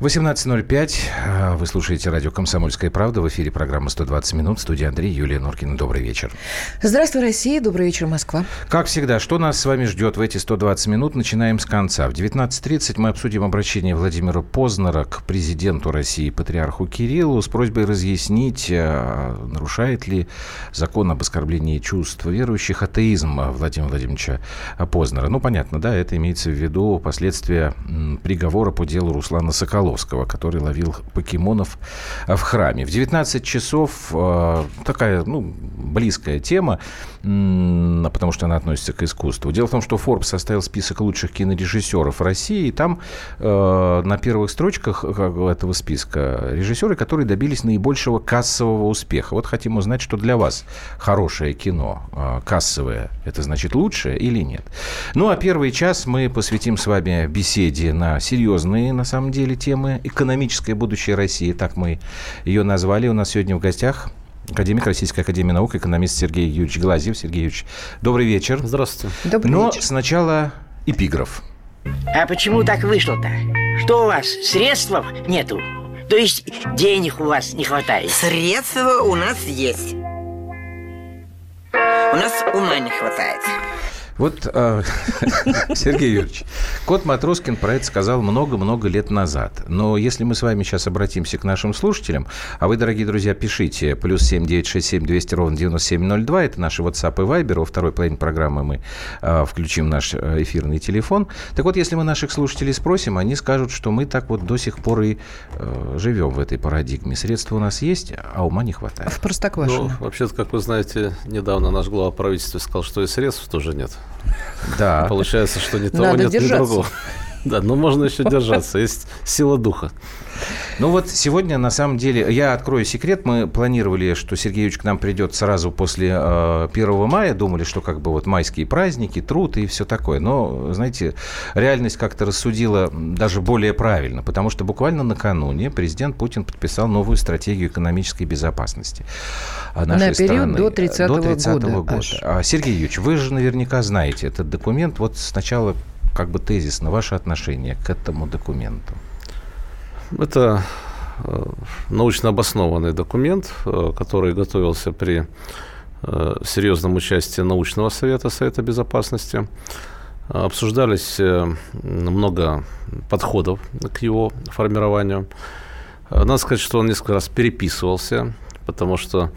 18.05. Вы слушаете радио «Комсомольская правда». В эфире программа «120 минут». Студия Андрей, Юлия Норкина. Добрый вечер. Здравствуй, Россия. Добрый вечер, Москва. Как всегда, что нас с вами ждет в эти 120 минут? Начинаем с конца. В 19.30 мы обсудим обращение Владимира Познера к президенту России, патриарху Кириллу, с просьбой разъяснить, э, нарушает ли закон об оскорблении чувств верующих атеизм Владимира Владимировича Познера. Ну, понятно, да, это имеется в виду последствия приговора по делу Руслана Соколова Соколовского, который ловил покемонов э, в храме. В 19 часов э, такая, ну, близкая тема, потому что она относится к искусству. Дело в том, что Forbes составил список лучших кинорежиссеров России, и там э, на первых строчках этого списка режиссеры, которые добились наибольшего кассового успеха. Вот хотим узнать, что для вас хорошее кино, кассовое, это значит лучшее или нет? Ну, а первый час мы посвятим с вами беседе на серьезные, на самом деле, темы темы «Экономическое будущее России». Так мы ее назвали. У нас сегодня в гостях академик Российской Академии Наук, экономист Сергей Юрьевич Глазьев. Сергей Юрьевич, добрый вечер. Здравствуйте. Добрый Но вечер. сначала эпиграф. А почему так вышло-то? Что у вас, средств нету? То есть денег у вас не хватает? Средства у нас есть. У нас ума не хватает. Вот, э, Сергей Юрьевич, Кот Матроскин про это сказал много-много лет назад. Но если мы с вами сейчас обратимся к нашим слушателям, а вы, дорогие друзья, пишите плюс семь девять шесть семь двести ровно девяносто семь ноль два, это наши WhatsApp и Viber, во второй половине программы мы э, включим наш э, эфирный телефон. Так вот, если мы наших слушателей спросим, они скажут, что мы так вот до сих пор и э, живем в этой парадигме. Средства у нас есть, а ума не хватает. В Простоквашино. Ну, вообще-то, как вы знаете, недавно наш глава правительства сказал, что и средств тоже нет. Да. Получается, что ни того Надо нет, ни держаться. другого. Да, но можно еще держаться. Есть сила духа. Ну вот сегодня, на самом деле, я открою секрет. Мы планировали, что Сергей Юрьевич к нам придет сразу после э, 1 мая. Думали, что как бы вот майские праздники, труд и все такое. Но, знаете, реальность как-то рассудила даже более правильно. Потому что буквально накануне президент Путин подписал новую стратегию экономической безопасности а, нашей На период страны. до 30-го До 30 года аж. А, Сергей Юрьевич, вы же наверняка знаете этот документ. Вот сначала как бы тезисно ваше отношение к этому документу. Это э, научно обоснованный документ, э, который готовился при э, серьезном участии научного совета Совета Безопасности. Обсуждались много подходов к его формированию. Надо сказать, что он несколько раз переписывался, потому что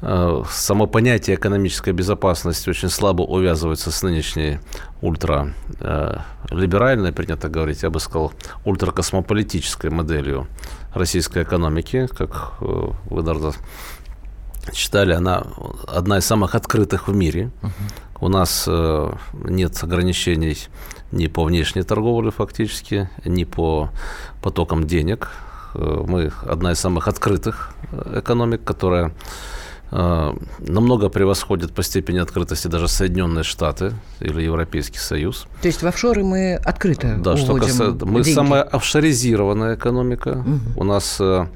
само понятие экономической безопасности очень слабо увязывается с нынешней ультралиберальной, принято говорить, я бы сказал, ультракосмополитической моделью российской экономики, как э, вы, наверное, читали, она одна из самых открытых в мире. У нас э, нет ограничений ни по внешней торговле фактически, ни по потокам денег. Э, Мы одна из самых открытых э, экономик, которая э, намного превосходит по степени открытости даже Соединенные Штаты или Европейский Союз. То есть в офшоры мы открыто Да, что касается... Мы деньги. самая офшоризированная экономика. У нас э,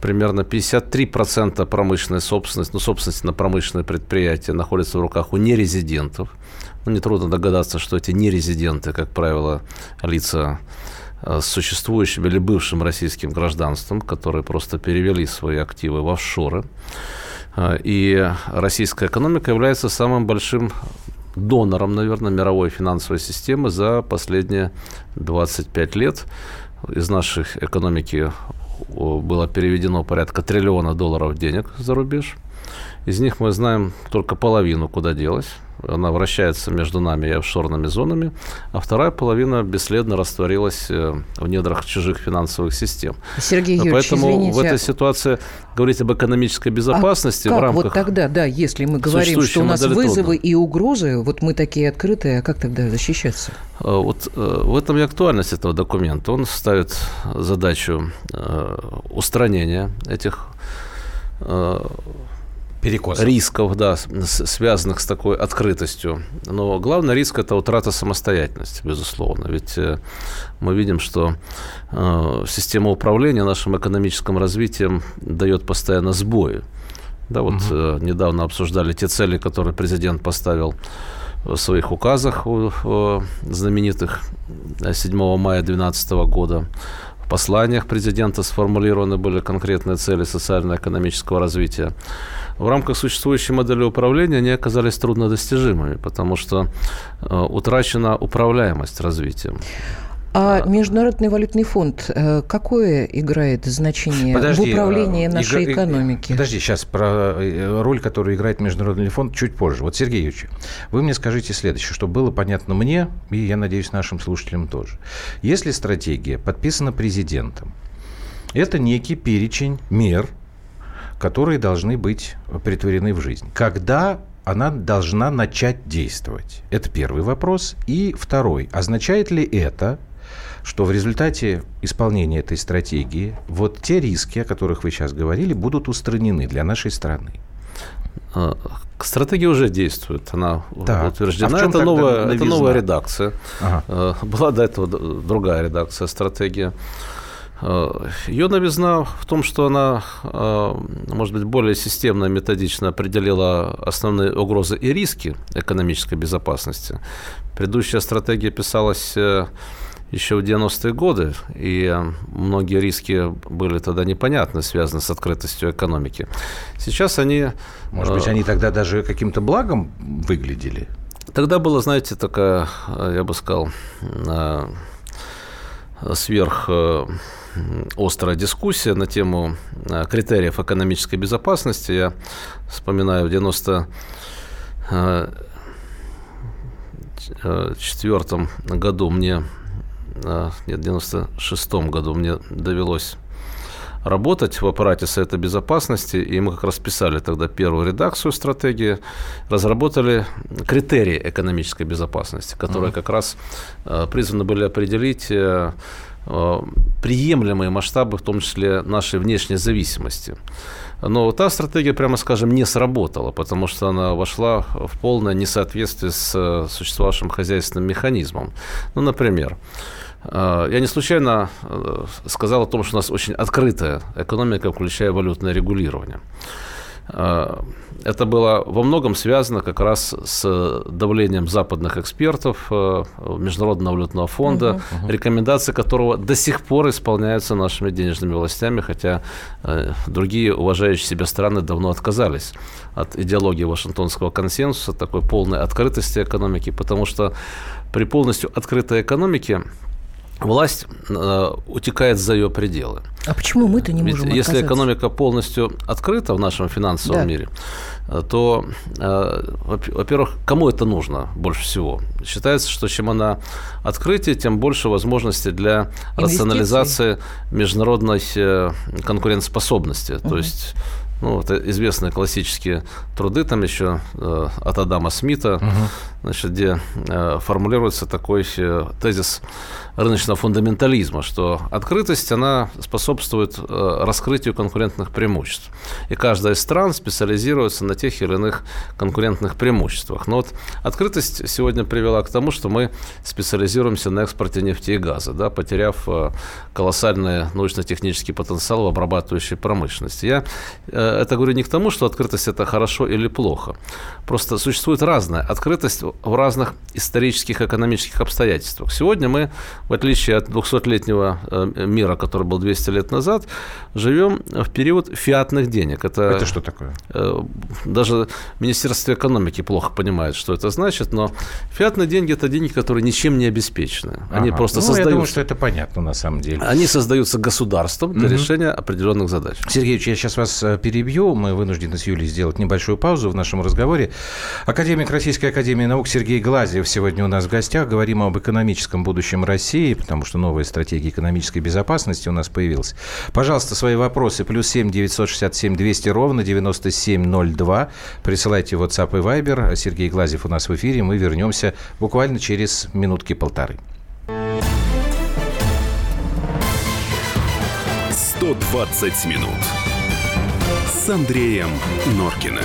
примерно 53% промышленной собственности, ну, собственности на промышленные предприятия находится в руках у нерезидентов. Ну, нетрудно догадаться, что эти нерезиденты, как правило, лица э, с существующим или бывшим российским гражданством, которые просто перевели свои активы в офшоры. Э, И российская экономика является самым большим донором, наверное, мировой финансовой системы за последние 25 лет. Из нашей экономики было переведено порядка триллиона долларов денег за рубеж. Из них мы знаем только половину, куда делась. Она вращается между нами и офшорными зонами, а вторая половина бесследно растворилась э, в недрах чужих финансовых систем. Сергей Юрьевич, Поэтому извините, в этой ситуации говорить об экономической безопасности а в как рамках вот тогда, да, если мы говорим, что у нас вызовы трудно. и угрозы, вот мы такие открытые, а как тогда защищаться? Э, Вот э, в этом и актуальность этого документа. Он ставит задачу устранения этих э, Перекос. рисков, да, связанных с такой открытостью. Но главный риск – это утрата самостоятельности, безусловно. Ведь э, мы видим, что э, система управления нашим экономическим развитием дает постоянно сбои. Да, вот угу. недавно обсуждали те цели, которые президент поставил в своих указах знаменитых 7 мая 2012 года. В посланиях президента сформулированы были конкретные цели социально-экономического развития. В рамках существующей модели управления они оказались труднодостижимыми, потому что э, утрачена управляемость развитием. А Международный валютный фонд э, какое играет значение подожди, в управлении а, нашей игр... экономики? Подожди, сейчас про э, роль, которую играет Международный фонд, чуть позже. Вот, Сергей Юрьевич, вы мне скажите следующее, чтобы было понятно мне, и, я надеюсь, нашим слушателям тоже. Если стратегия подписана президентом, это некий перечень мер, которые должны быть притворены в жизнь. Когда она должна начать действовать? Это первый вопрос. И второй. Означает ли это, что в результате исполнения этой стратегии вот те риски, о которых вы сейчас говорили, будут устранены для нашей страны? А, стратегия уже действует, она так. утверждена. А это, новая, это новая редакция. Ага. А, была до этого другая редакция стратегии. А, Ее новизна в том, что она, может быть, более системно, методично определила основные угрозы и риски экономической безопасности. Предыдущая стратегия писалась э, еще в 90-е годы, и э, многие риски были тогда непонятны, связаны с открытостью экономики. Сейчас они... Может быть, э, они тогда даже каким-то благом выглядели? Тогда была, знаете, такая, э, я бы сказал, сверх острая дискуссия на тему критериев экономической безопасности. Я вспоминаю в 90 четвертом году мне нет, в 96 году мне довелось работать в аппарате Совета Безопасности, и мы как раз писали тогда первую редакцию стратегии, разработали критерии экономической безопасности, которые uh-huh. как раз э, призваны были определить э, э, приемлемые масштабы, в том числе нашей внешней зависимости. Но та стратегия, прямо скажем, не сработала, потому что она вошла в полное несоответствие с существовавшим хозяйственным механизмом. Ну, например, Э, я не случайно э, сказал о том, что у нас очень открытая экономика, включая валютное регулирование. Э, это было во многом связано как раз с давлением западных экспертов, Международного валютного фонда, угу, угу. рекомендации которого до сих пор исполняются нашими денежными властями, хотя другие уважающие себя страны давно отказались от идеологии Вашингтонского консенсуса, такой полной открытости экономики, потому что при полностью открытой экономике власть э, утекает за ее пределы. А почему мы-то не можем Ведь Если экономика полностью открыта в нашем финансовом да. мире, э, то, э, во-первых, кому это нужно больше всего? Считается, что чем она открытие, тем больше возможностей для рационализации международной э, конкурентоспособности. Угу. То есть ну, вот известные классические труды там еще э, от Адама Смита, угу. Значит, где э, формулируется такой э, тезис рыночного фундаментализма, что открытость, она способствует э, раскрытию конкурентных преимуществ. И каждая из стран специализируется на тех или иных конкурентных преимуществах. Но вот открытость сегодня привела к тому, что мы специализируемся на экспорте нефти и газа, да, потеряв колоссальный научно-технический потенциал в обрабатывающей промышленности. Я это говорю не к тому, что открытость это хорошо или плохо. Просто существует разная открытость в разных исторических экономических обстоятельствах. Сегодня мы, в отличие от 200-летнего э, мира, который был 200 лет назад, живем в период фиатных денег. Это, это что такое? Э, даже Министерство экономики плохо понимает, что это значит, но фиатные деньги – это деньги, которые ничем не обеспечены. Они ага. просто ну, создаются. Я думаю, что это понятно на самом деле. Они создаются государством для угу. решения определенных задач. Сергеевич, я сейчас вас э, перебью перебью. Мы вынуждены с Юлей сделать небольшую паузу в нашем разговоре. Академик Российской Академии Наук Сергей Глазьев сегодня у нас в гостях. Говорим об экономическом будущем России, потому что новая стратегия экономической безопасности у нас появилась. Пожалуйста, свои вопросы. Плюс семь девятьсот шестьдесят семь двести ровно девяносто семь ноль два. Присылайте в WhatsApp и Viber. Сергей Глазьев у нас в эфире. Мы вернемся буквально через минутки-полторы. 120 минут с Андреем Норкиным.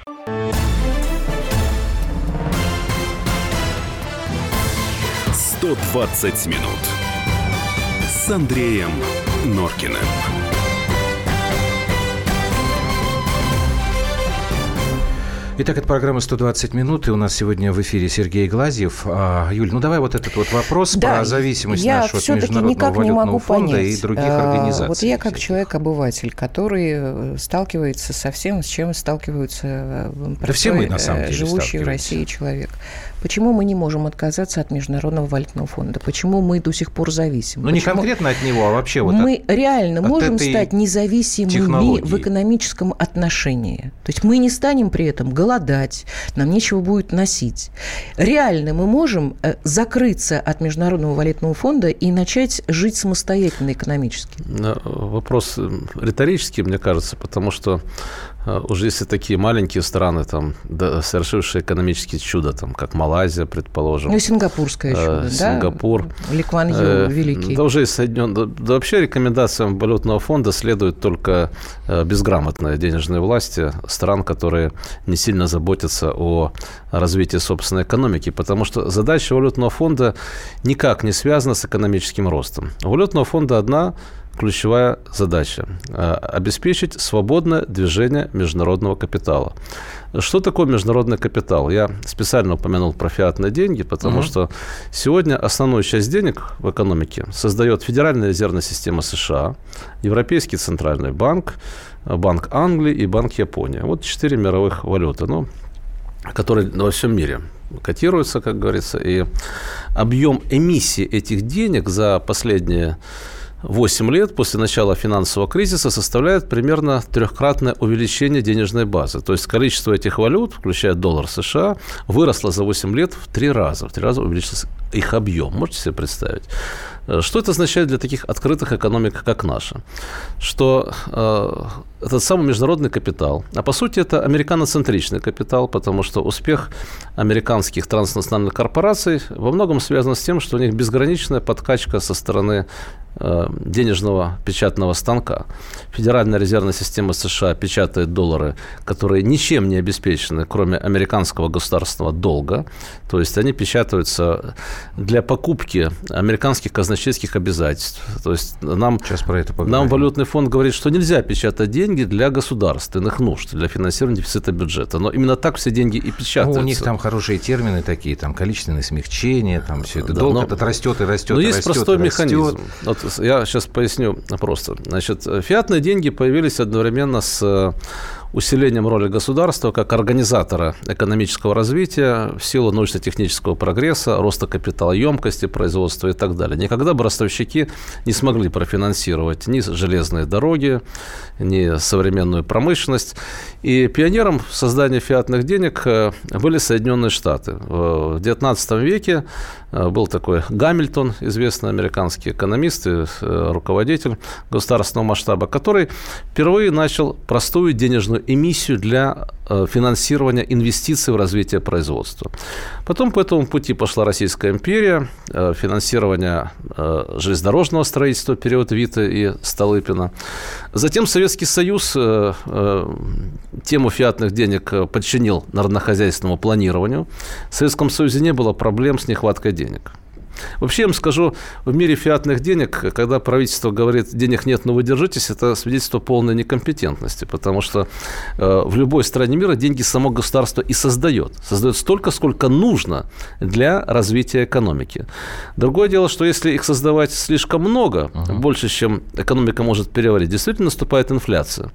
«120 минут» с Андреем Норкиным. Итак, это программа «120 минут», и у нас сегодня в эфире Сергей Глазьев. А, Юль, ну давай вот этот вот вопрос да, про зависимость нашу от Международного никак валютного не могу фонда понять. и других а, организаций. Вот я как человек-обыватель, который э, сталкивается со всем, с чем сталкиваются простой, э, да все мы, на самом деле, живущий в России человек. Почему мы не можем отказаться от Международного валютного фонда? Почему мы до сих пор зависим? Ну, не конкретно от него, а вообще вот Мы от, реально от можем стать независимыми технологии. в экономическом отношении. То есть мы не станем при этом голодать, нам нечего будет носить. Реально мы можем э, закрыться от Международного валютного фонда и начать жить самостоятельно экономически? Вопрос э, риторический, мне кажется, потому что уже если такие маленькие страны, там, да, совершившие экономические чудо, там, как Малайзия, предположим. Ну, сингапурское чудо, э, да? Сингапур. Ликван Ю э, великий. Да, уже соединен... Да, да, вообще рекомендациям валютного фонда следуют только э, безграмотные денежные власти стран, которые не сильно заботятся о развитии собственной экономики, потому что задача валютного фонда никак не связана с экономическим ростом. У валютного фонда одна ключевая задача э, – обеспечить свободное движение международного капитала. Что такое международный капитал? Я специально упомянул про фиатные деньги, потому угу. что сегодня основную часть денег в экономике создает Федеральная резервная система США, Европейский центральный банк, Банк Англии и Банк Японии. Вот четыре мировых валюты, ну, которые во всем мире котируются, как говорится, и объем эмиссии этих денег за последние 8 лет после начала финансового кризиса составляет примерно трехкратное увеличение денежной базы. То есть количество этих валют, включая доллар США, выросло за 8 лет в три раза. В три раза увеличился их объем. Можете себе представить? Э, что это означает для таких открытых экономик, как наша? Что э, этот самый международный капитал, а по сути это американоцентричный капитал, потому что успех американских транснациональных корпораций во многом связан с тем, что у них безграничная подкачка со стороны денежного печатного станка. Федеральная резервная система США печатает доллары, которые ничем не обеспечены, кроме американского государственного долга. То есть они печатаются для покупки американских казначейских обязательств. То есть нам, Сейчас про это нам валютный фонд говорит, что нельзя печатать деньги для государственных нужд, для финансирования дефицита бюджета. Но именно так все деньги и печатаются. Ну, у них там хорошие термины такие, там количественное смягчение, там все это. Да, Долг но, этот растет и растет. Но и есть растет, простой механизм. Вот я сейчас поясню просто. Значит, фиатные деньги появились одновременно с э, усилением роли государства как организатора экономического развития в силу научно-технического прогресса, роста капиталоемкости, производства и так далее. Никогда бы ростовщики не смогли профинансировать ни железные дороги, ни современную промышленность. И пионером в создании фиатных денег э, были Соединенные Штаты. В XIX веке э, был такой Гамильтон, известный американский экономист и э, руководитель государственного масштаба, который впервые начал простую денежную эмиссию для э, финансирования инвестиций в развитие производства. Потом по этому пути пошла Российская империя, э, финансирование э, железнодорожного строительства, период Вита и Столыпина. Затем Советский Союз тему фиатных денег подчинил народнохозяйственному планированию. В Советском Союзе не было проблем с нехваткой денег. Вообще, я вам скажу, в мире фиатных денег, когда правительство говорит, денег нет, но вы держитесь, это свидетельство полной некомпетентности, потому что э, в любой стране мира деньги само государство и создает. Создает столько, сколько нужно для развития экономики. Другое дело, что если их создавать слишком много, uh-huh. больше, чем экономика может переварить, действительно наступает инфляция.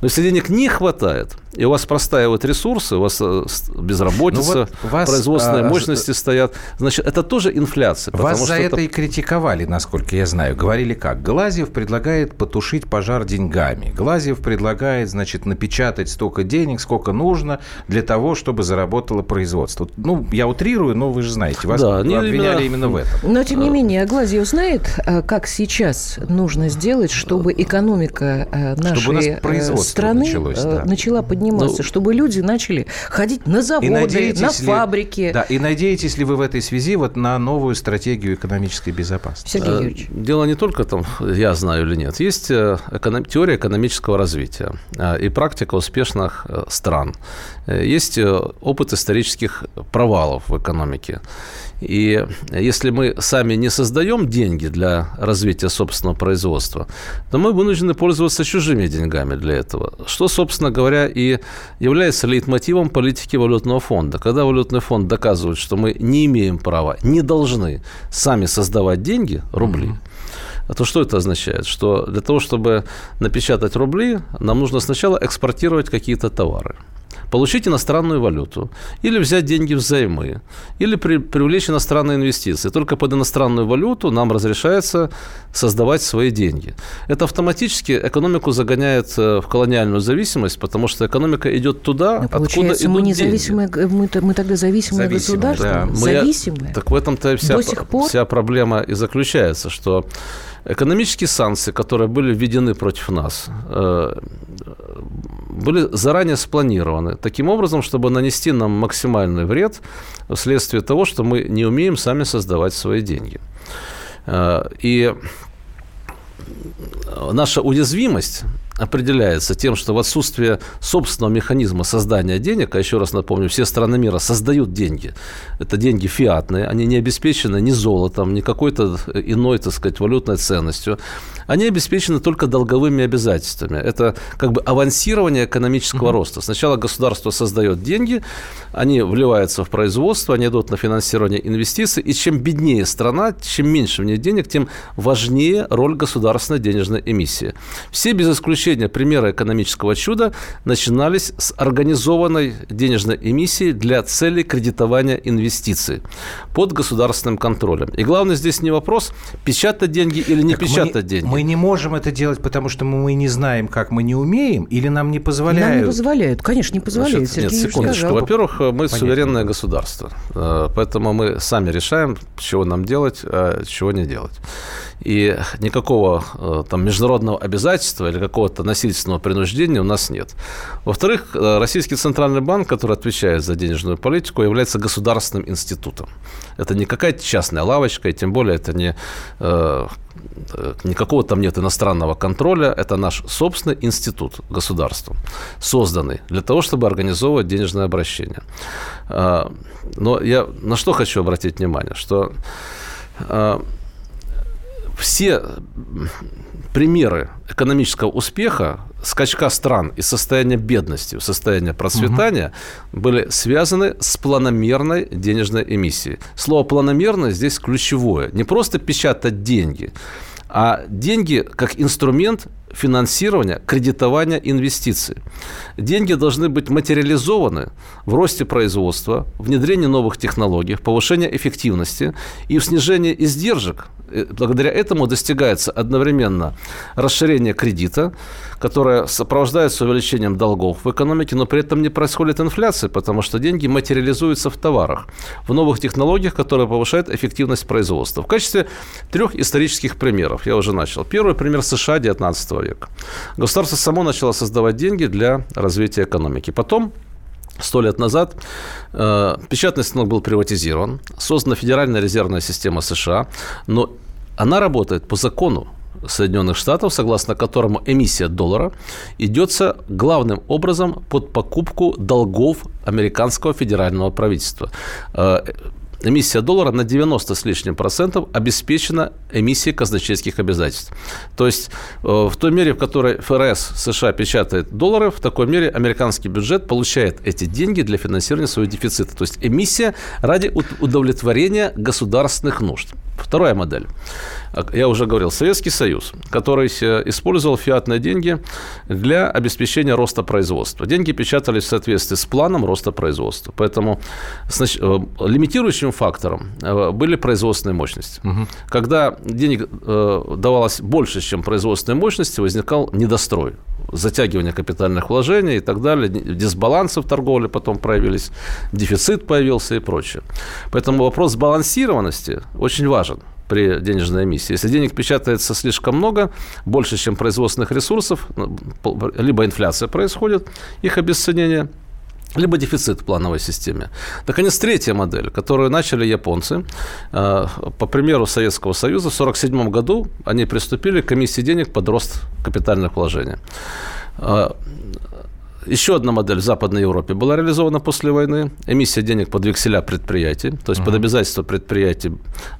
Но если денег не хватает, и у вас простаивают ресурсы, у вас э, безработица, ну вот вас, производственные а, мощности а, стоят, значит, это тоже инфляция инфляции. Вас за это... это и критиковали, насколько я знаю. Говорили как? Глазьев предлагает потушить пожар деньгами. Глазьев предлагает, значит, напечатать столько денег, сколько нужно для того, чтобы заработало производство. Ну, я утрирую, но вы же знаете, вас да, обвиняли именно... именно в этом. Но, тем не менее, Глазьев знает, э, как сейчас нужно сделать, чтобы экономика э, нашей чтобы э, страны началось, да. начала подниматься, ну, чтобы люди начали ходить на заводы, на фабрики. Ли, да, и надеетесь ли вы в этой связи вот на новую стратегию экономической безопасности? Сергей Юрьевич. Дело не только там, я знаю или нет. Есть эконом, теория экономического развития и практика успешных стран. Есть опыт исторических провалов в экономике. И если мы сами не создаем деньги для развития собственного производства, то мы вынуждены пользоваться чужими деньгами для этого. Что, собственно говоря, и является лейтмотивом политики валютного фонда. Когда валютный фонд доказывает, что мы не имеем права, не должны сами создавать деньги, рубли, mm-hmm. то что это означает? Что для того, чтобы напечатать рубли, нам нужно сначала экспортировать какие-то товары получить иностранную валюту, или взять деньги взаймы, или при, привлечь иностранные инвестиции. Только под иностранную валюту нам разрешается создавать свои деньги. Это автоматически экономику загоняет э, в колониальную зависимость, потому что экономика идет туда, Но, откуда идут мы независимые, деньги. Мы, мы тогда зависимые, зависимые государства? Да. зависимые? Так в этом-то вся, вся проблема и заключается, что Экономические санкции, которые были введены против нас, э, были заранее спланированы таким образом, чтобы нанести нам максимальный вред вследствие того, что мы не умеем сами создавать свои деньги. Э, и наша уязвимость определяется тем, что в отсутствие собственного механизма создания денег, а еще раз напомню, все страны мира создают деньги. Это деньги фиатные, они не обеспечены ни золотом, ни какой-то иной, так сказать, валютной ценностью они обеспечены только долговыми обязательствами. Это как бы авансирование экономического угу. роста. Сначала государство создает деньги, они вливаются в производство, они идут на финансирование инвестиций, и чем беднее страна, чем меньше в ней денег, тем важнее роль государственной денежной эмиссии. Все без исключения примеры экономического чуда начинались с организованной денежной эмиссии для целей кредитования инвестиций под государственным контролем. И главное здесь не вопрос, печатать деньги или не так печатать мы, деньги. Мы не можем это делать, потому что мы не знаем, как мы не умеем, или нам не позволяют? Нам не позволяют, конечно, не позволяют. Значит, нет, секундочку. Во-первых, мы Понятно. суверенное государство, э, поэтому мы сами решаем, чего нам делать, а чего не делать. И никакого э, там международного обязательства или какого-то насильственного принуждения у нас нет. Во-вторых, э, Российский Центральный банк, который отвечает за денежную политику, является государственным институтом. Это не какая-то частная лавочка, и тем более это не никакого там нет иностранного контроля, это наш собственный институт государства, созданный для того, чтобы организовывать денежное обращение. Но я на что хочу обратить внимание, что все примеры экономического успеха, скачка стран из состояния бедности в состояние процветания угу. были связаны с планомерной денежной эмиссией. Слово планомерно здесь ключевое. Не просто печатать деньги, а деньги как инструмент финансирования, кредитования инвестиций. Деньги должны быть материализованы в росте производства, внедрении новых технологий, в повышении эффективности и в снижении издержек. Э, благодаря этому достигается одновременно расширение кредита, которое сопровождается увеличением долгов в экономике, но при этом не происходит инфляции, потому что деньги материализуются в товарах, в новых технологиях, которые повышают эффективность производства. В качестве трех исторических примеров я уже начал. Первый пример США 19 века. Государство само начало создавать деньги для развития экономики. Потом Сто лет назад э, печатный станок был приватизирован, создана Федеральная резервная система США, но она работает по закону Соединенных Штатов, согласно которому эмиссия доллара идется главным образом под покупку долгов американского федерального правительства. Э, эмиссия доллара на 90 с лишним процентов обеспечена эмиссией казначейских обязательств. То есть э, в той мере, в которой ФРС США печатает доллары, в такой мере американский бюджет получает эти деньги для финансирования своего дефицита. То есть эмиссия ради удовлетворения государственных нужд. Вторая модель. Я уже говорил, Советский Союз, который использовал фиатные деньги для обеспечения роста производства. Деньги печатались в соответствии с планом роста производства. Поэтому значит, э, лимитирующим фактором э, были производственные мощности. Угу. Когда денег э, давалось больше, чем производственные мощности, возникал недострой затягивание капитальных вложений и так далее, дисбалансы в торговле потом проявились, дефицит появился и прочее. Поэтому вопрос сбалансированности очень важен при денежной эмиссии. Если денег печатается слишком много, больше, чем производственных ресурсов, ну, либо инфляция происходит, их обесценение, либо дефицит в плановой системе. Наконец, третья модель, которую начали японцы. Э, по примеру Советского Союза, в 1947 году они приступили к комиссии денег под рост капитальных вложений. Еще одна модель в Западной Европе была реализована после войны. Эмиссия денег под векселя предприятий, то есть uh-huh. под обязательство предприятий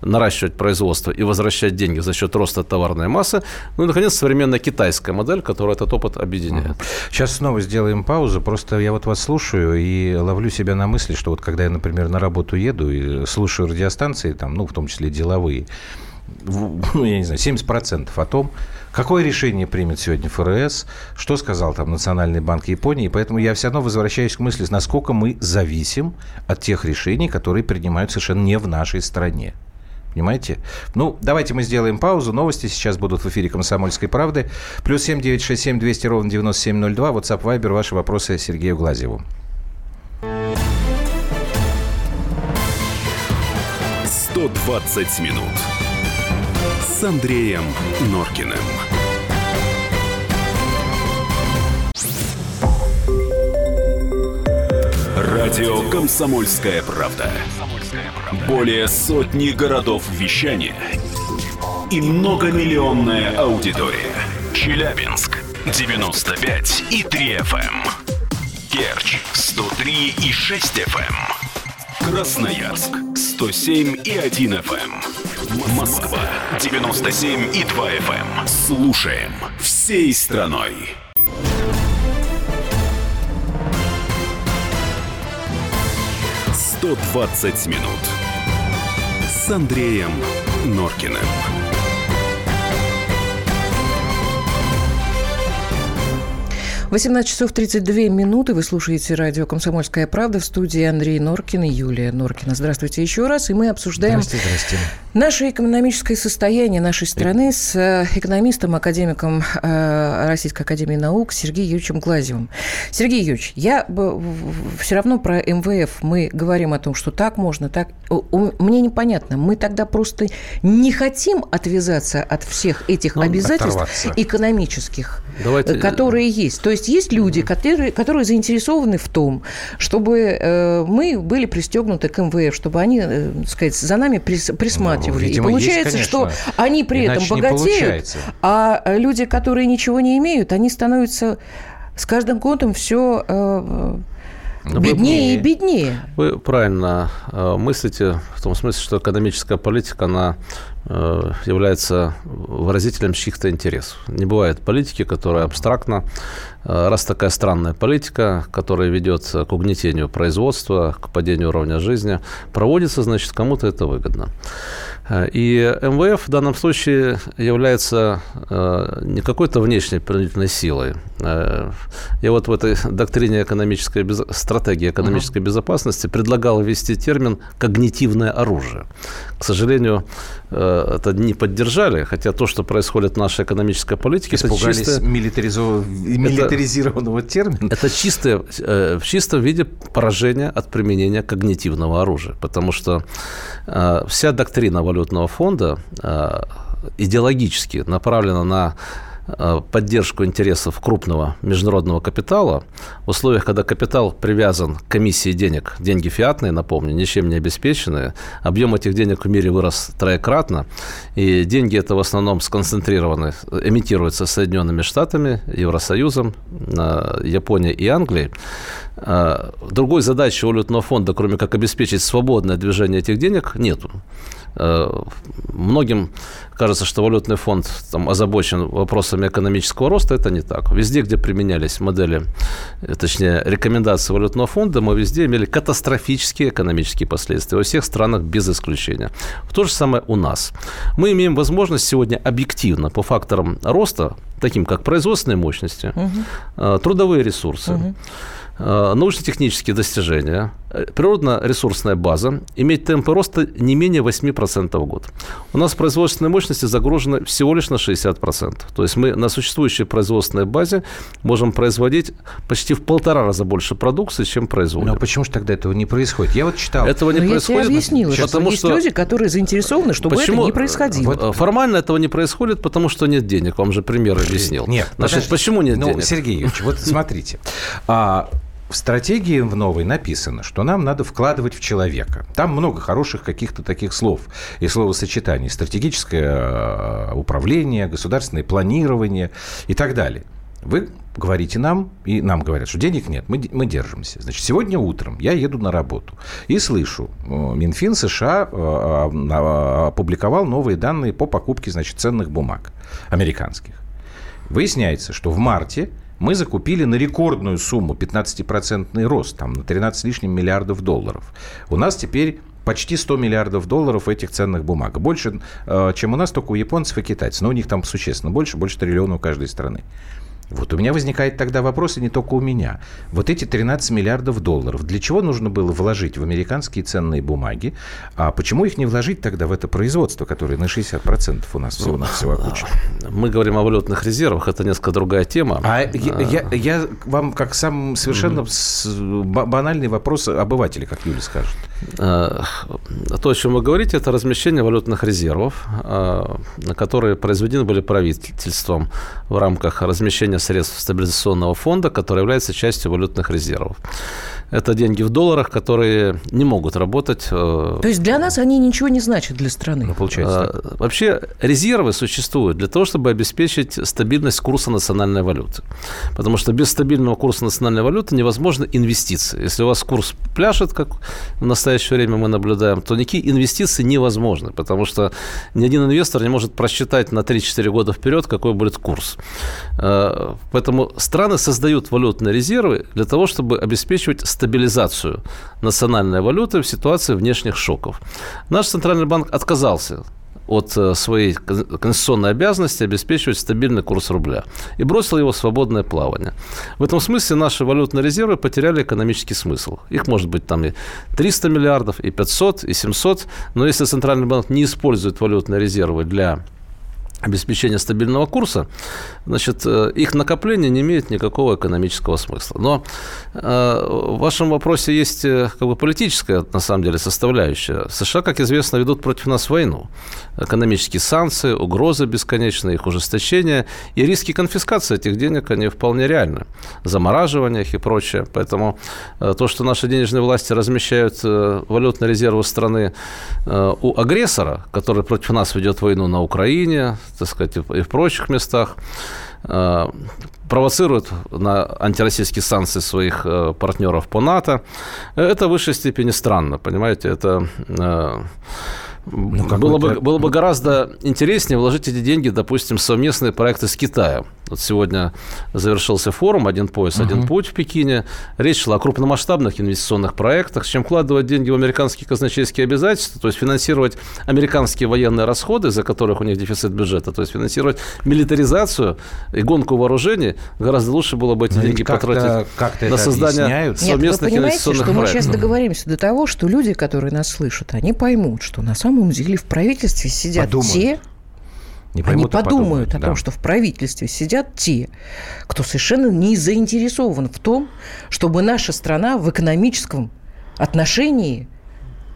наращивать производство и возвращать деньги за счет роста товарной массы. Ну и, наконец, современная китайская модель, которая этот опыт объединяет. Uh-huh. Сейчас снова сделаем паузу. Просто я вот вас слушаю и ловлю себя на мысли, что вот когда я, например, на работу еду и слушаю радиостанции, там, ну, в том числе деловые, ну, я не знаю, 70% о том, какое решение примет сегодня ФРС, что сказал там Национальный банк Японии. Поэтому я все равно возвращаюсь к мысли, насколько мы зависим от тех решений, которые принимают совершенно не в нашей стране. Понимаете? Ну, давайте мы сделаем паузу. Новости сейчас будут в эфире «Комсомольской правды». Плюс семь девять шесть семь двести ровно девяносто семь ноль два. WhatsApp, Viber. Ваши вопросы Сергею Глазеву. 120 минут с Андреем Норкиным. Радио «Комсомольская правда». Более сотни городов вещания и многомиллионная аудитория. Челябинск 95 и 3 FM. Керчь 103 и 6 FM. Эм. Красноярск 107 и 1 FM. Москва 97 и 2 FM. Эм. Слушаем всей страной. Сто двадцать минут с Андреем Норкиным. 18 часов 32 минуты. Вы слушаете радио «Комсомольская правда» в студии Андрей Норкин и Юлия Норкина. Здравствуйте еще раз. И мы обсуждаем здрасте, здрасте. наше экономическое состояние нашей страны с э, экономистом, академиком э, Российской Академии Наук Сергеем Юрьевичем Глазевым. Сергей Юрьевич, я все равно про МВФ мы говорим о том, что так можно, так... Мне непонятно. Мы тогда просто не хотим отвязаться от всех этих ну, обязательств оторваться. экономических, Давайте... которые есть. То есть есть есть люди, которые, которые заинтересованы в том, чтобы э, мы были пристегнуты к МВФ, чтобы они, э, сказать, за нами прис, присматривали. Ну, видимо, и получается, есть, что они при Иначе этом богатеют, а люди, которые ничего не имеют, они становятся с каждым годом все э, беднее и беднее. Вы правильно э, мыслите в том смысле, что экономическая политика, она э, является выразителем чьих-то интересов. Не бывает политики, которая абстрактно, э, раз такая странная политика, которая ведет к угнетению производства, к падению уровня жизни, проводится, значит, кому-то это выгодно. И МВФ в данном случае является не какой-то внешней принудительной силой. Я вот в этой доктрине экономической без... стратегии экономической uh-huh. безопасности предлагал ввести термин «когнитивное оружие». К сожалению, э, это не поддержали, хотя то, что происходит в нашей экономической политике, Испугались это чисто... Милитаризов... милитаризированного это, термина? Это чистое, э, в чистом виде поражение от применения когнитивного оружия, потому что э, вся доктрина валютного фонда идеологически направлена на Э, поддержку интересов крупного международного капитала в условиях, когда капитал привязан к комиссии денег, деньги фиатные, напомню, ничем не обеспеченные, объем этих денег в мире вырос троекратно, и деньги это в основном сконцентрированы, эмитируются Соединенными Штатами, Евросоюзом, Японией и Англией, другой задачи валютного фонда, кроме как обеспечить свободное движение этих денег, нету. А, многим кажется, что валютный фонд там, озабочен вопросами экономического роста. Это не так. Везде, где применялись модели, э, точнее, рекомендации валютного фонда, мы везде имели катастрофические экономические последствия. Во всех странах без исключения. То же самое у нас. Мы имеем возможность сегодня объективно по факторам роста, таким как производственные мощности, угу. трудовые ресурсы, угу научно-технические достижения, э, природно-ресурсная база иметь темпы роста не менее 8% в год. У нас производственные мощности загружены всего лишь на 60%. То есть мы на существующей производственной базе можем производить почти в полтора раза больше продукции, чем производим. Но почему же тогда этого не происходит? Я вот читал. Этого не Но происходит. Я тебе объяснила, потому что, что есть люди, которые заинтересованы, чтобы почему? это не происходило. Вот. Формально этого не происходит, потому что нет денег. Вам же пример объяснил. Нет. Значит, почему нет ну, денег? Сергей Юрьевич, вот смотрите. В стратегии в новой написано, что нам надо вкладывать в человека. Там много хороших каких-то таких слов и словосочетаний. Стратегическое э, управление, государственное планирование и так далее. Вы говорите нам, и нам говорят, что денег нет, мы, мы держимся. Значит, сегодня утром я еду на работу и слышу, э, Минфин США э, опубликовал новые данные по покупке, значит, ценных бумаг американских. Выясняется, что в марте мы закупили на рекордную сумму 15-процентный рост, там на 13 с лишним миллиардов долларов. У нас теперь почти 100 миллиардов долларов этих ценных бумаг. Больше, э, чем у нас, только у японцев и китайцев. Но у них там существенно больше, больше триллиона у каждой страны. Вот у меня возникает тогда вопрос, и не только у меня. Вот эти 13 миллиардов долларов, для чего нужно было вложить в американские ценные бумаги? А почему их не вложить тогда в это производство, которое на 60% у нас всего на всего окучено? Мы говорим о валютных резервах, это несколько другая тема. А, я, я, я вам как сам совершенно mm-hmm. банальный вопрос обывателя, как Юля скажет. А, то, о чем вы говорите, это размещение валютных резервов, а, которые произведены были правительством в рамках размещения средств стабилизационного фонда, который является частью валютных резервов. Это деньги в долларах, которые не могут работать. Э, То есть для нас они ничего не значат для страны? Ну, получается. А, вообще резервы существуют для того, чтобы обеспечить стабильность курса национальной валюты. Потому что без стабильного курса национальной валюты невозможно инвестиции. Если у вас курс пляшет, как в настоящее время мы наблюдаем, то никакие инвестиции невозможны, потому что ни один инвестор не может просчитать на 3-4 года вперед, какой будет курс. Э, поэтому страны создают валютные резервы для того, чтобы обеспечивать стабилизацию национальной валюты в ситуации внешних шоков. Наш Центральный банк отказался от э, своей конституционной обязанности обеспечивать стабильный курс рубля и бросил его в свободное плавание. В этом смысле наши валютные резервы потеряли экономический смысл. Их может быть там и 300 миллиардов, и 500, и 700, но если Центральный банк не использует валютные резервы для обеспечения стабильного курса, значит, э, их накопление не имеет никакого экономического смысла. Но э, в вашем вопросе есть э, как бы политическая, на самом деле, составляющая. США, как известно, ведут против нас войну. Экономические санкции, угрозы бесконечные, их ужесточение и риски конфискации этих денег, они вполне реальны. Замораживание их и прочее. Поэтому то, что наши денежные власти размещают валютные резервы страны у агрессора, который против нас ведет войну на Украине, так сказать, и в прочих местах, э, провоцирует на антироссийские санкции своих э, партнеров по НАТО. Это в высшей степени странно, понимаете, это э, ну, было, бы, было бы гораздо интереснее вложить эти деньги, допустим, в совместные проекты с Китаем. Вот сегодня завершился форум «Один пояс, один путь» в Пекине. Речь шла о крупномасштабных инвестиционных проектах, чем вкладывать деньги в американские казначейские обязательства, то есть финансировать американские военные расходы, за которых у них дефицит бюджета, то есть финансировать милитаризацию и гонку вооружений. Гораздо лучше было бы эти Но ну, деньги потратить как на создание объясняют. совместных Нет, вы инвестиционных что проектов. Мы сейчас договоримся до того, что люди, которые нас слышат, они поймут, что на самом деле в правительстве сидят Подумают. те, не поймут, Они подумают, подумают о том, да. что в правительстве сидят те, кто совершенно не заинтересован в том, чтобы наша страна в экономическом отношении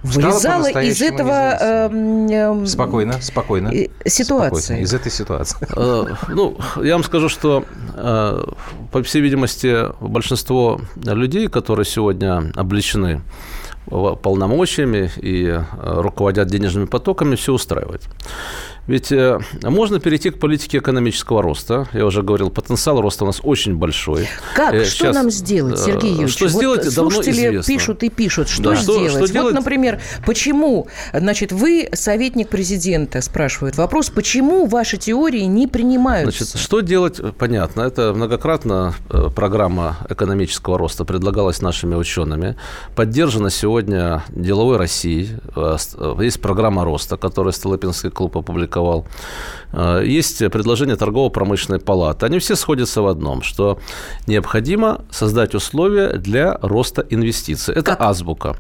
вылезала из этого э, спокойно, спокойно ситуации. Спокойно, из этой ситуации. Э, ну, я вам скажу, что э, по всей видимости большинство людей, которые сегодня обличены полномочиями и э, руководят денежными потоками, все устраивает. Ведь э, можно перейти к политике экономического роста. Я уже говорил, потенциал роста у нас очень большой. Как? Э, что нам сделать, э, Сергей Юрьевич? Что вот сделать, давно известно. пишут и пишут. Что да. сделать? Что, что вот, например, почему, значит, вы советник президента, спрашивают вопрос, почему ваши теории не принимаются? Значит, что делать, понятно. Это многократно программа экономического роста предлагалась нашими учеными. Поддержана сегодня деловой Россией. Есть программа роста, которую Столыпинский клуб опубликовал опубликовал. Э, есть предложение торгово-промышленной палаты. Они все сходятся в одном, что необходимо создать условия для роста инвестиций. Это как? азбука.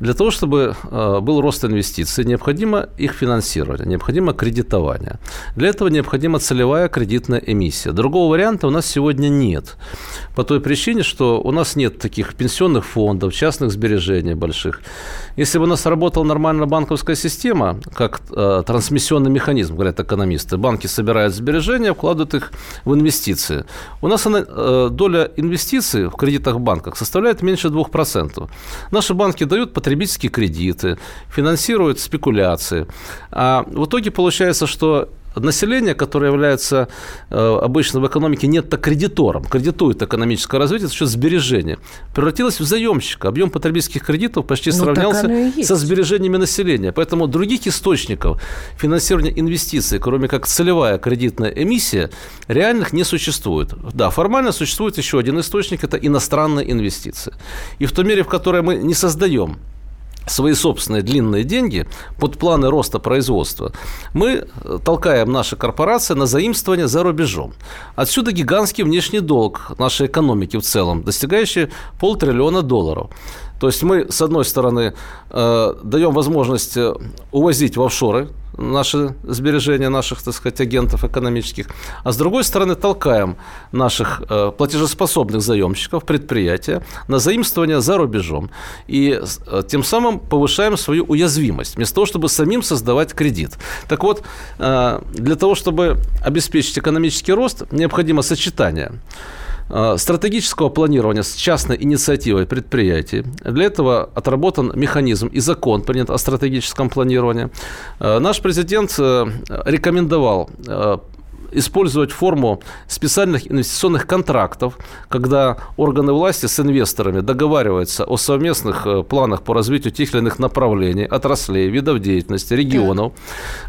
Для того, чтобы э, был рост инвестиций, необходимо их финансирование, необходимо кредитование. Для этого необходима целевая кредитная эмиссия. Другого варианта у нас сегодня нет. По той причине, что у нас нет таких пенсионных фондов, частных сбережений больших. Если бы у нас работала нормальная банковская система, как э, трансмиссионный механизм, говорят экономисты, банки собирают сбережения, вкладывают их в инвестиции. У нас она, э, доля инвестиций в кредитах в банках составляет меньше 2%. Наши банки дают потребительские кредиты, финансируют спекуляции. А в итоге получается, что население, которое является э, обычно в экономике нет-то кредитором, кредитует экономическое развитие за счет сбережения, превратилось в заемщика. Объем потребительских кредитов почти ну, сравнялся со сбережениями населения. Поэтому других источников финансирования инвестиций, кроме как целевая кредитная эмиссия, реальных не существует. Да, формально существует еще один источник – это иностранные инвестиции. И в той мере, в которой мы не создаем свои собственные длинные деньги под планы роста производства, мы э, толкаем наши корпорации на заимствование за рубежом. Отсюда гигантский внешний долг нашей экономики в целом, достигающий полтриллиона долларов. То есть мы, с одной стороны, э, даем возможность э, увозить в офшоры наши сбережения наших, так сказать, агентов экономических, а с другой стороны толкаем наших э, платежеспособных заемщиков, предприятия на заимствование за рубежом. И э, тем самым повышаем свою уязвимость, вместо того, чтобы самим создавать кредит. Так вот, э, для того, чтобы обеспечить экономический рост, необходимо сочетание стратегического планирования с частной инициативой предприятий. Для этого отработан механизм и закон принят о стратегическом планировании. Э, наш президент э, рекомендовал использовать форму специальных инвестиционных контрактов, когда органы власти с инвесторами договариваются о совместных э, планах по развитию тех или иных направлений, отраслей, видов деятельности, регионов.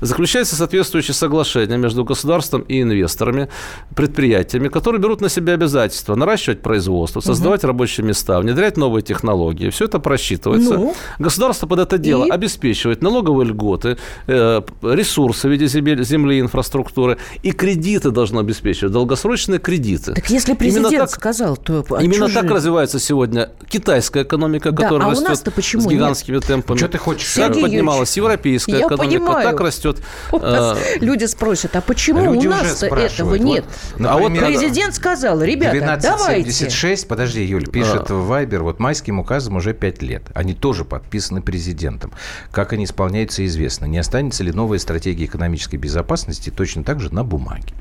Заключается соответствующее соглашение между государством и инвесторами, предприятиями, которые берут на себя обязательства наращивать производство, создавать угу. рабочие места, внедрять новые технологии. Все это просчитывается. Ну, Государство под это дело и... обеспечивает налоговые льготы, э, ресурсы в виде земли, инфраструктуры и кредиты должно обеспечивать, долгосрочные кредиты. Так если президент именно так, сказал, то... А именно так развивается сегодня китайская экономика, да, которая а растет почему с гигантскими нет? темпами. Что ты хочешь? Сергей поднималась европейская я экономика, понимаю. так растет. А... Люди спросят, а почему Люди у нас этого нет? Вот, а вот президент сказал, ребята, давайте. 76, подожди, Юль, пишет а. в Вайбер, вот майским указом уже 5 лет. Они тоже подписаны президентом. Как они исполняются, известно. Не останется ли новая стратегия экономической безопасности точно так же на бумаге? Бумаги.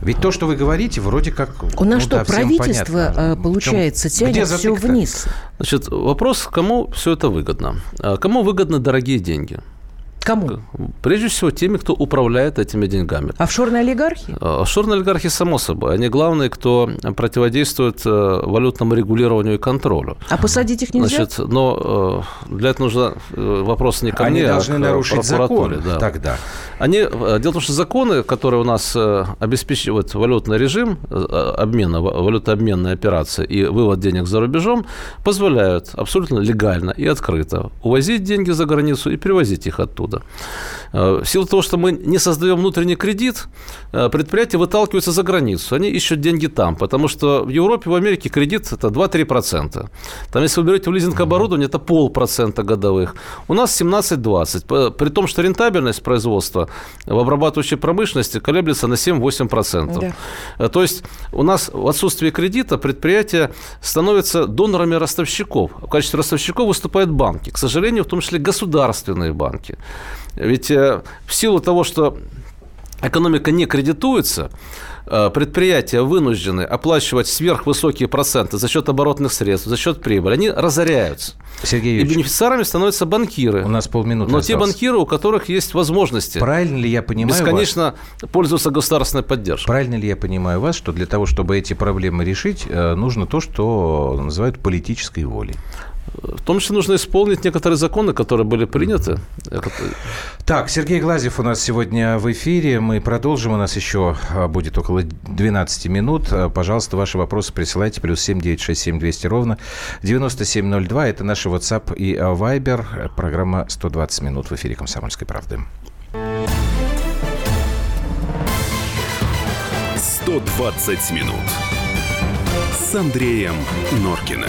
Ведь то, что вы говорите, вроде как... У нас ну, что, да, правительство, понятно. А, получается, Чем, тянет все вниз? Значит, вопрос, кому все это выгодно? А кому выгодны дорогие деньги? Кому? Прежде всего теми, кто управляет этими деньгами. Офшорные олигархи? А, офшорные олигархи, само собой. Они главные, кто противодействует э, валютному регулированию и контролю. А посадить их нельзя? Значит, но э, для этого нужно э, вопрос не ко Они мне, а должны а нарушить закон да. тогда. Они, дело в том, что законы, которые у нас обеспечивают валютный режим обмена, валютообменные операции и вывод денег за рубежом, позволяют абсолютно легально и открыто увозить деньги за границу и перевозить их оттуда года. Э, в силу того, что мы не создаем внутренний кредит, э, предприятия выталкиваются за границу. Они ищут деньги там, потому что в Европе, в Америке кредит – это 2-3%. Там, если вы берете в лизинг оборудование, это полпроцента годовых. У нас 17-20%. При том, что рентабельность производства в обрабатывающей промышленности колеблется на 7-8%. Да. Э, то есть у нас в отсутствии кредита предприятия становятся донорами ростовщиков. В качестве ростовщиков выступают банки. К сожалению, в том числе государственные банки. Ведь э, в силу того, что экономика не кредитуется, э, предприятия вынуждены оплачивать сверхвысокие проценты за счет оборотных средств, за счет прибыли, они разоряются. Сергей Юрьевич, и бенефициарами становятся банкиры. У нас полминуты Но осталось. те банкиры, у которых есть возможности. Правильно ли я понимаю Бесконечно вас? пользоваться государственной поддержкой. Правильно ли я понимаю вас, что для того, чтобы эти проблемы решить, э, нужно то, что называют политической волей? В том числе нужно исполнить некоторые законы, которые были приняты. Так, Сергей Глазев у нас сегодня в эфире. Мы продолжим. У нас еще а, будет около 12 минут. А, пожалуйста, ваши вопросы присылайте. Плюс 7 967 200 ровно 9702. Это наши WhatsApp и Viber. Программа 120 минут в эфире «Комсомольской правды». 120 минут с Андреем Норкиным.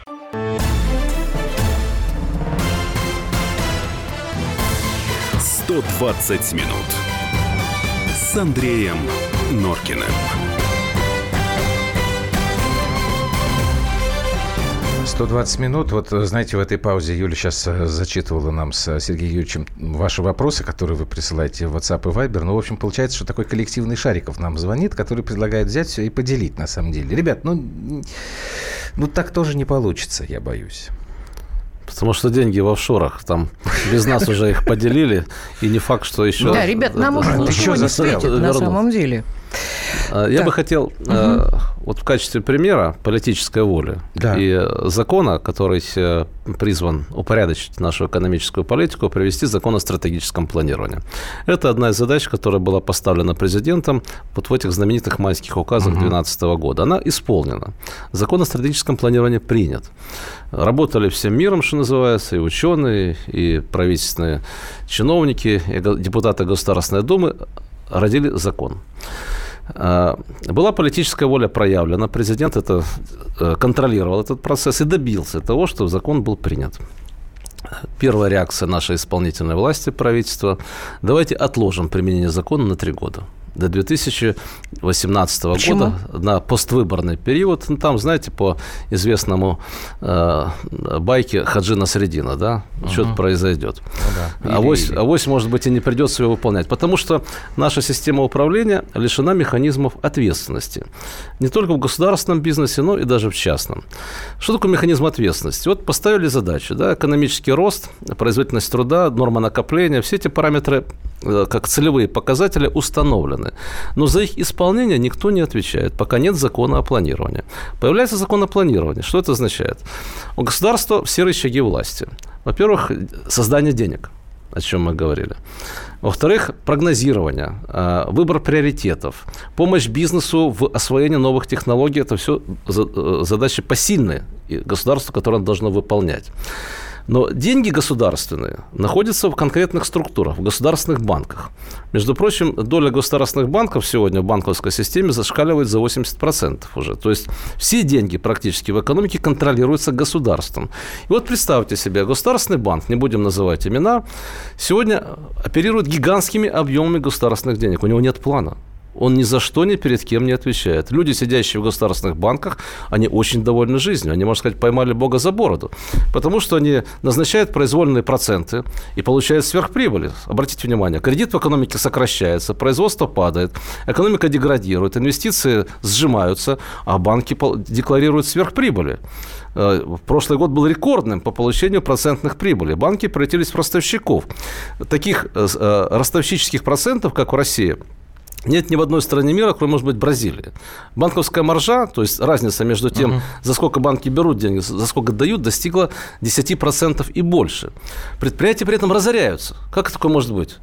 120 минут с Андреем Норкиным. «120 минут». Вот, знаете, в этой паузе Юля сейчас э, зачитывала нам с Сергеем Юрьевичем ваши вопросы, которые вы присылаете в WhatsApp и Viber. Ну, в общем, получается, что такой коллективный Шариков нам звонит, который предлагает взять все и поделить, на самом деле. Ребят, ну, ну так тоже не получится, я боюсь. Потому что деньги в офшорах, там без нас уже их поделили, и не факт, что еще... Да, ребят, нам уже ничего не светит на самом деле. А, я так. бы хотел угу. вот в качестве примера политической воли да. и закона, который э, призван упорядочить нашу экономическую политику, привести закон о стратегическом планировании. Это одна из задач, которая была поставлена президентом вот в этих знаменитых майских указах 2012 угу. года. Она исполнена. Закон о стратегическом планировании принят. Работали всем миром, что называется, и ученые, и правительственные чиновники, и депутаты Государственной Думы родили закон. А, была политическая воля проявлена, президент это э, контролировал этот процесс и добился того, что закон был принят. Первая реакция нашей исполнительной власти, правительства, давайте отложим применение закона на три года до 2018 Почему? года на поствыборный период. Ну, там, знаете, по известному э, байке Хаджина Средина, да, угу. что-то произойдет. Ну, да. авось, или. авось, может быть, и не придется его выполнять. Потому что наша система управления лишена механизмов ответственности. Не только в государственном бизнесе, но и даже в частном. Что такое механизм ответственности? Вот поставили задачу, да, экономический рост, производительность труда, норма накопления, все эти параметры как целевые показатели установлены. Но за их исполнение никто не отвечает, пока нет закона о планировании. Появляется закон о планировании. Что это означает? У государства все рычаги власти. Во-первых, создание денег, о чем мы говорили. Во-вторых, прогнозирование, э, выбор приоритетов, помощь бизнесу в освоении новых технологий – это все э, задачи посильные государству, которое оно должно выполнять. Но деньги государственные находятся в конкретных структурах, в государственных банках. Между прочим, доля государственных банков сегодня в банковской системе зашкаливает за 80% уже. То есть все деньги практически в экономике контролируются государством. И вот представьте себе, государственный банк, не будем называть имена, сегодня оперирует гигантскими объемами государственных денег. У него нет плана он ни за что ни перед кем не отвечает. Люди, сидящие в государственных банках, они очень довольны жизнью. Они, можно сказать, поймали Бога за бороду. Потому что они назначают произвольные проценты и получают сверхприбыли. Обратите внимание, кредит в экономике сокращается, производство падает, экономика деградирует, инвестиции сжимаются, а банки декларируют сверхприбыли. Э, прошлый год был рекордным по получению процентных прибылей. Банки превратились в ростовщиков. Таких э, э, ростовщических процентов, как в России, нет ни в одной стране мира, кроме, может быть, Бразилии. Банковская маржа, то есть разница между тем, uh-huh. за сколько банки берут деньги, за сколько дают, достигла 10% и больше. Предприятия при этом разоряются. Как такое может быть?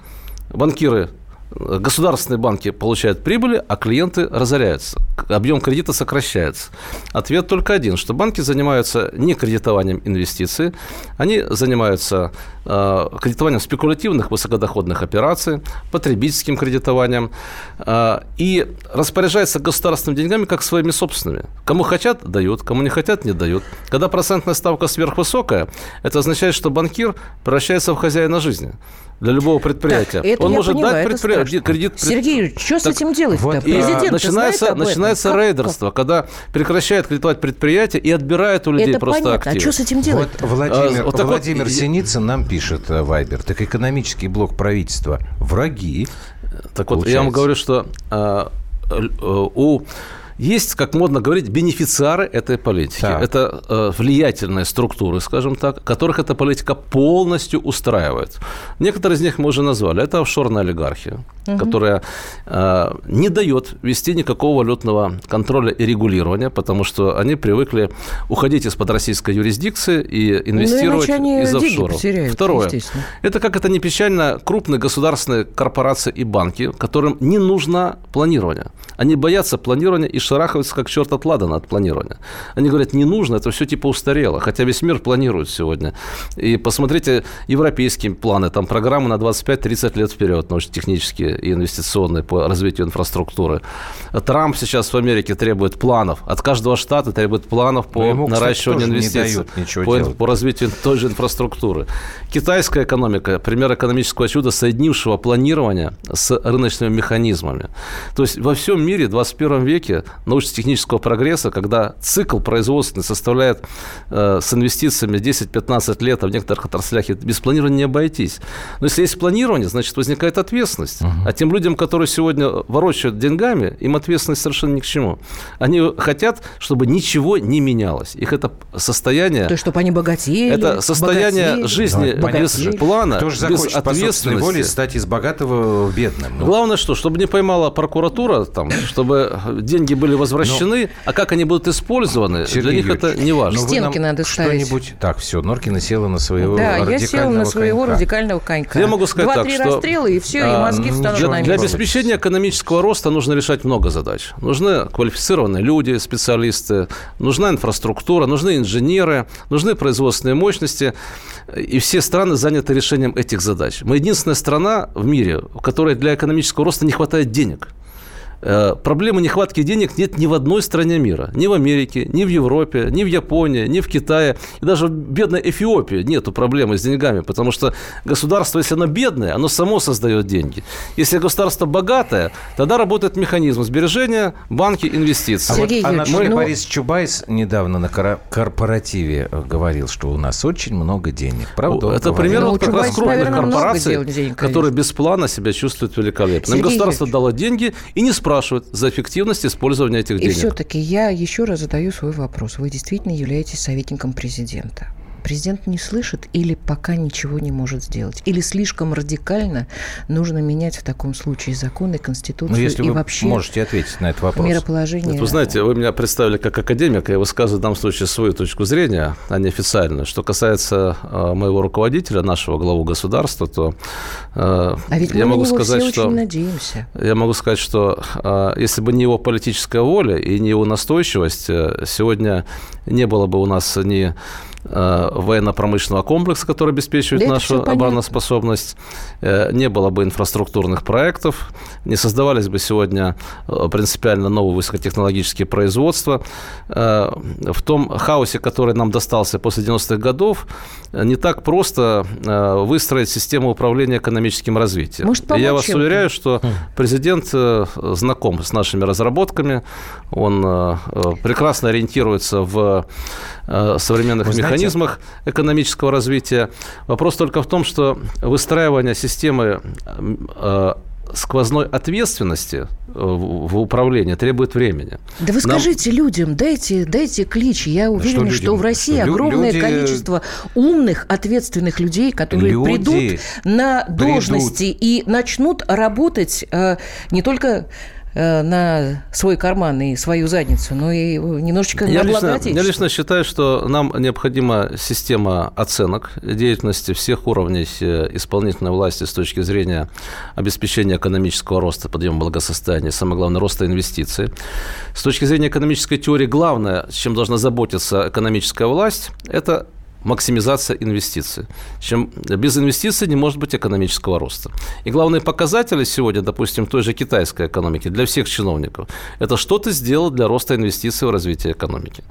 Банкиры государственные банки получают прибыли, а клиенты разоряются. Объем кредита сокращается. Ответ только один, что банки занимаются не кредитованием инвестиций, они занимаются э, кредитованием спекулятивных высокодоходных операций, потребительским кредитованием э, и распоряжаются государственными деньгами как своими собственными. Кому хотят, дают, кому не хотят, не дают. Когда процентная ставка сверхвысокая, это означает, что банкир превращается в хозяина жизни для любого предприятия. Так, Он может понимаю, дать предприятию кредит. Сергей, что с этим делать-то? Вот, Президент начинается, начинается как, рейдерство, как? когда прекращают кредитовать предприятия и отбирают у людей Это просто понятно. активы. А что с этим делать? Вот Владимир, а, вот Владимир вот, Синицын нам пишет, э, Вайбер, так экономический блок правительства враги. Так получается. вот, я вам говорю, что а, у есть, как модно говорить, бенефициары этой политики. Так. Это э, влиятельные структуры, скажем так, которых эта политика полностью устраивает. Некоторые из них мы уже назвали. Это офшорная олигархия, угу. которая э, не дает вести никакого валютного контроля и регулирования, потому что они привыкли уходить из-под российской юрисдикции и инвестировать ну, из офшоров. Потеряют, Второе. Это, как это не печально, крупные государственные корпорации и банки, которым не нужно планирование. Они боятся планирования и шарахаются как черт от ладана от планирования. Они говорят, не нужно, это все типа устарело, хотя весь мир планирует сегодня. И посмотрите европейские планы, там программы на 25-30 лет вперед, научно-технические и инвестиционные по развитию инфраструктуры. Трамп сейчас в Америке требует планов, от каждого штата требует планов по ему, наращиванию кстати, инвестиций, по, по развитию той же инфраструктуры. Китайская экономика, пример экономического чуда, соединившего планирование с рыночными механизмами. То есть во всем мире в 21 веке научно-технического прогресса, когда цикл производственный составляет э, с инвестициями 10-15 лет, а в некоторых отраслях без планирования не обойтись. Но если есть планирование, значит, возникает ответственность. Uh-huh. А тем людям, которые сегодня ворочают деньгами, им ответственность совершенно ни к чему. Они хотят, чтобы ничего не менялось. Их это состояние... То есть, чтобы они богатели. Это состояние богатели, жизни без плана, Кто же без ответственности. воле стать из богатого в бедным? Ну. Главное что? Чтобы не поймала прокуратура, там, чтобы деньги были возвращены, но... а как они будут использованы, Сергей для них это не важно. Стенки надо ставить. Что-нибудь... Так, все, Норкина села на своего да, я села на своего конька. радикального конька. Я могу сказать Два-три так, что... расстрела, и все, а, и мозги встанут для, на Для обеспечения экономического роста нужно решать много задач. Нужны квалифицированные люди, специалисты, нужна инфраструктура, нужны инженеры, нужны производственные мощности. И все страны заняты решением этих задач. Мы единственная страна в мире, в которой для экономического роста не хватает денег. Э, проблемы нехватки денег нет ни в одной стране мира. Ни в Америке, ни в Европе, ни в Японии, ни в Китае. И даже в бедной Эфиопии нету проблемы с деньгами, потому что государство, если оно бедное, оно само создает деньги. Если государство богатое, тогда работает механизм сбережения, банки, инвестиции. А Сергей вот Анатолий ну... Борис Чубайс недавно на корпоративе говорил, что у нас очень много денег. Правда? Это пример ну, вот как раз крупных корпораций, денег, которые без плана себя чувствуют великолепно. Им государство дало деньги и не спрашивает спрашивают за эффективность использования этих денег. И все-таки я еще раз задаю свой вопрос. Вы действительно являетесь советником президента? Президент не слышит или пока ничего не может сделать? Или слишком радикально нужно менять в таком случае законы, конституцию ну, если и вы вообще можете ответить на этот вопрос. Мироположение. Нет, вы знаете, вы меня представили как академика, я высказываю в данном случае свою точку зрения, а не официальную. Что касается э, моего руководителя, нашего главу государства, то э, а ведь я могу сказать, что очень надеемся. Я могу сказать, что э, если бы не его политическая воля и не его настойчивость, сегодня не было бы у нас ни военно-промышленного комплекса, который обеспечивает да нашу обороноспособность, э, не было бы инфраструктурных проектов, не создавались бы сегодня э, принципиально новые высокотехнологические производства. В том хаосе, который нам достался после 90-х годов, не так просто выстроить систему управления экономическим развитием. Может, я вас уверяю, что хм. президент знаком с нашими разработками, он прекрасно ориентируется в современных Вы механизмах экономического развития. Вопрос только в том, что выстраивание системы э, сквозной ответственности э, в управлении требует времени. Да вы Нам... скажите людям, дайте, дайте клич. Я уверена, что, что в России что огромное люди... количество умных, ответственных людей, которые люди придут на должности придут. и начнут работать э, не только на свой карман и свою задницу, но и немножечко я лично, я лично считаю, что нам необходима система оценок деятельности всех уровней э, исполнительной власти с точки зрения обеспечения экономического роста, подъема благосостояния, самое главное, роста инвестиций. С точки зрения экономической теории, главное, чем должна заботиться экономическая власть, это максимизация инвестиций. Чем без инвестиций не может быть экономического роста. И главные показатели сегодня, допустим, той же китайской экономики для всех чиновников, это что ты сделал для роста инвестиций в развитие экономики.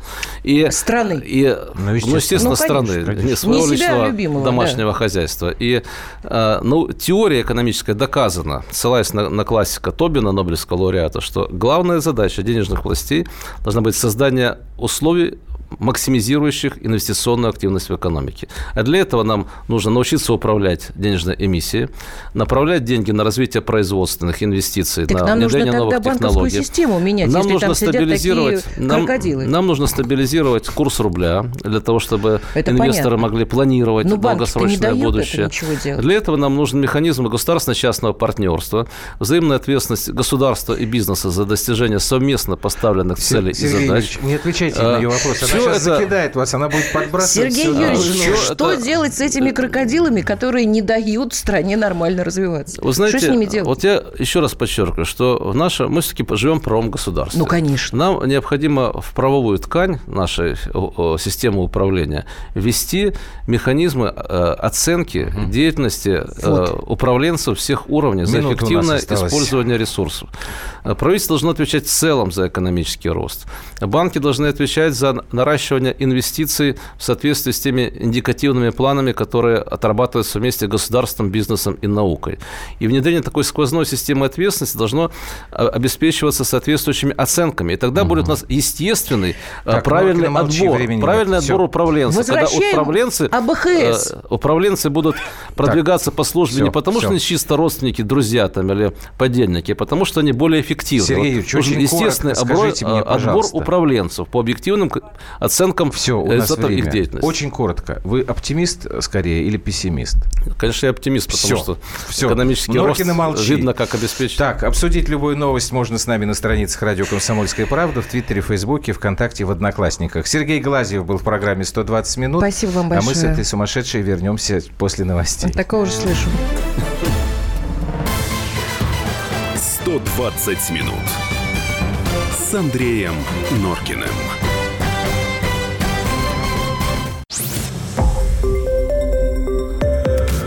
И, страны. И, ну, естественно, ну, естественно ну, страны, конечно. не своего не личного любимого, домашнего да. хозяйства. И э, ну, теория экономическая доказана, ссылаясь на, на классика Тобина, Нобелевского лауреата, что главная задача денежных властей должна быть создание условий максимизирующих инвестиционную активность в экономике. А для этого нам нужно научиться управлять денежной эмиссией, направлять деньги на развитие производственных инвестиций, так на внедрение новых технологий. систему менять, нам нужно стабилизировать, нам, нам нужно стабилизировать курс рубля для того, чтобы это инвесторы понятно. могли планировать Но долгосрочное будущее. Это для этого нам нужен механизм государственно-частного партнерства, взаимная ответственность государства и бизнеса за достижение совместно поставленных целей Сергей и задач. не отвечайте а, на ее вопрос все сейчас это... закидает вас, она будет подбрасывать. Сергей все. Юрьевич, а, что это... делать с этими крокодилами, которые не дают стране нормально развиваться? Вы знаете, что с ними делать? Вот я еще раз подчеркиваю, что в наше, мы все-таки живем в правом государстве. Ну, конечно. Нам необходимо в правовую ткань нашей системы управления ввести механизмы э, оценки угу. деятельности э, вот. управленцев всех уровней Минуту за эффективное использование ресурсов. Правительство должно отвечать в целом за экономический рост. Банки должны отвечать за наращивания инвестиций в соответствии с теми индикативными планами, которые отрабатываются вместе с государством, бизнесом и наукой. И внедрение такой сквозной системы ответственности должно а, обеспечиваться соответствующими оценками. И тогда угу. будет у нас естественный, а, так, правильный отбор, правильный отбор управленцев. Когда управленцы, АБХС. Э, управленцы будут продвигаться так, по службе все, не потому, все. что они чисто родственники, друзья там, или подельники, а потому что они более эффективны. Сергей Юрьевич, вот, очень естественный коротко, отбор, мне, отбор управленцев по объективным оценкам Все, у нас время. их деятельности. Очень коротко. Вы оптимист э, скорее или пессимист? Конечно, я оптимист, потому Все. что Все. экономический Норкин рост молчи. видно, как обеспечить. Так, обсудить любую новость можно с нами на страницах радио «Комсомольская правда», в Твиттере, Фейсбуке, ВКонтакте, в Одноклассниках. Сергей Глазьев был в программе «120 минут». Спасибо вам большое. А мы с этой сумасшедшей вернемся после новостей. Такого же слышу. 120 минут с Андреем Норкиным.